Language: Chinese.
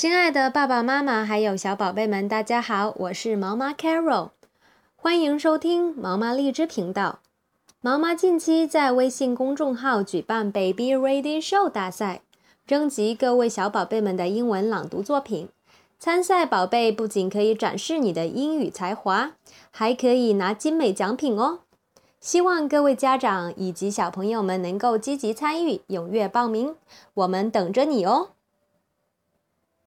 亲爱的爸爸妈妈还有小宝贝们，大家好，我是毛妈 Carol，欢迎收听毛妈荔枝频道。毛妈近期在微信公众号举办 Baby Reading Show 大赛，征集各位小宝贝们的英文朗读作品。参赛宝贝不仅可以展示你的英语才华，还可以拿精美奖品哦。希望各位家长以及小朋友们能够积极参与，踊跃报名，我们等着你哦。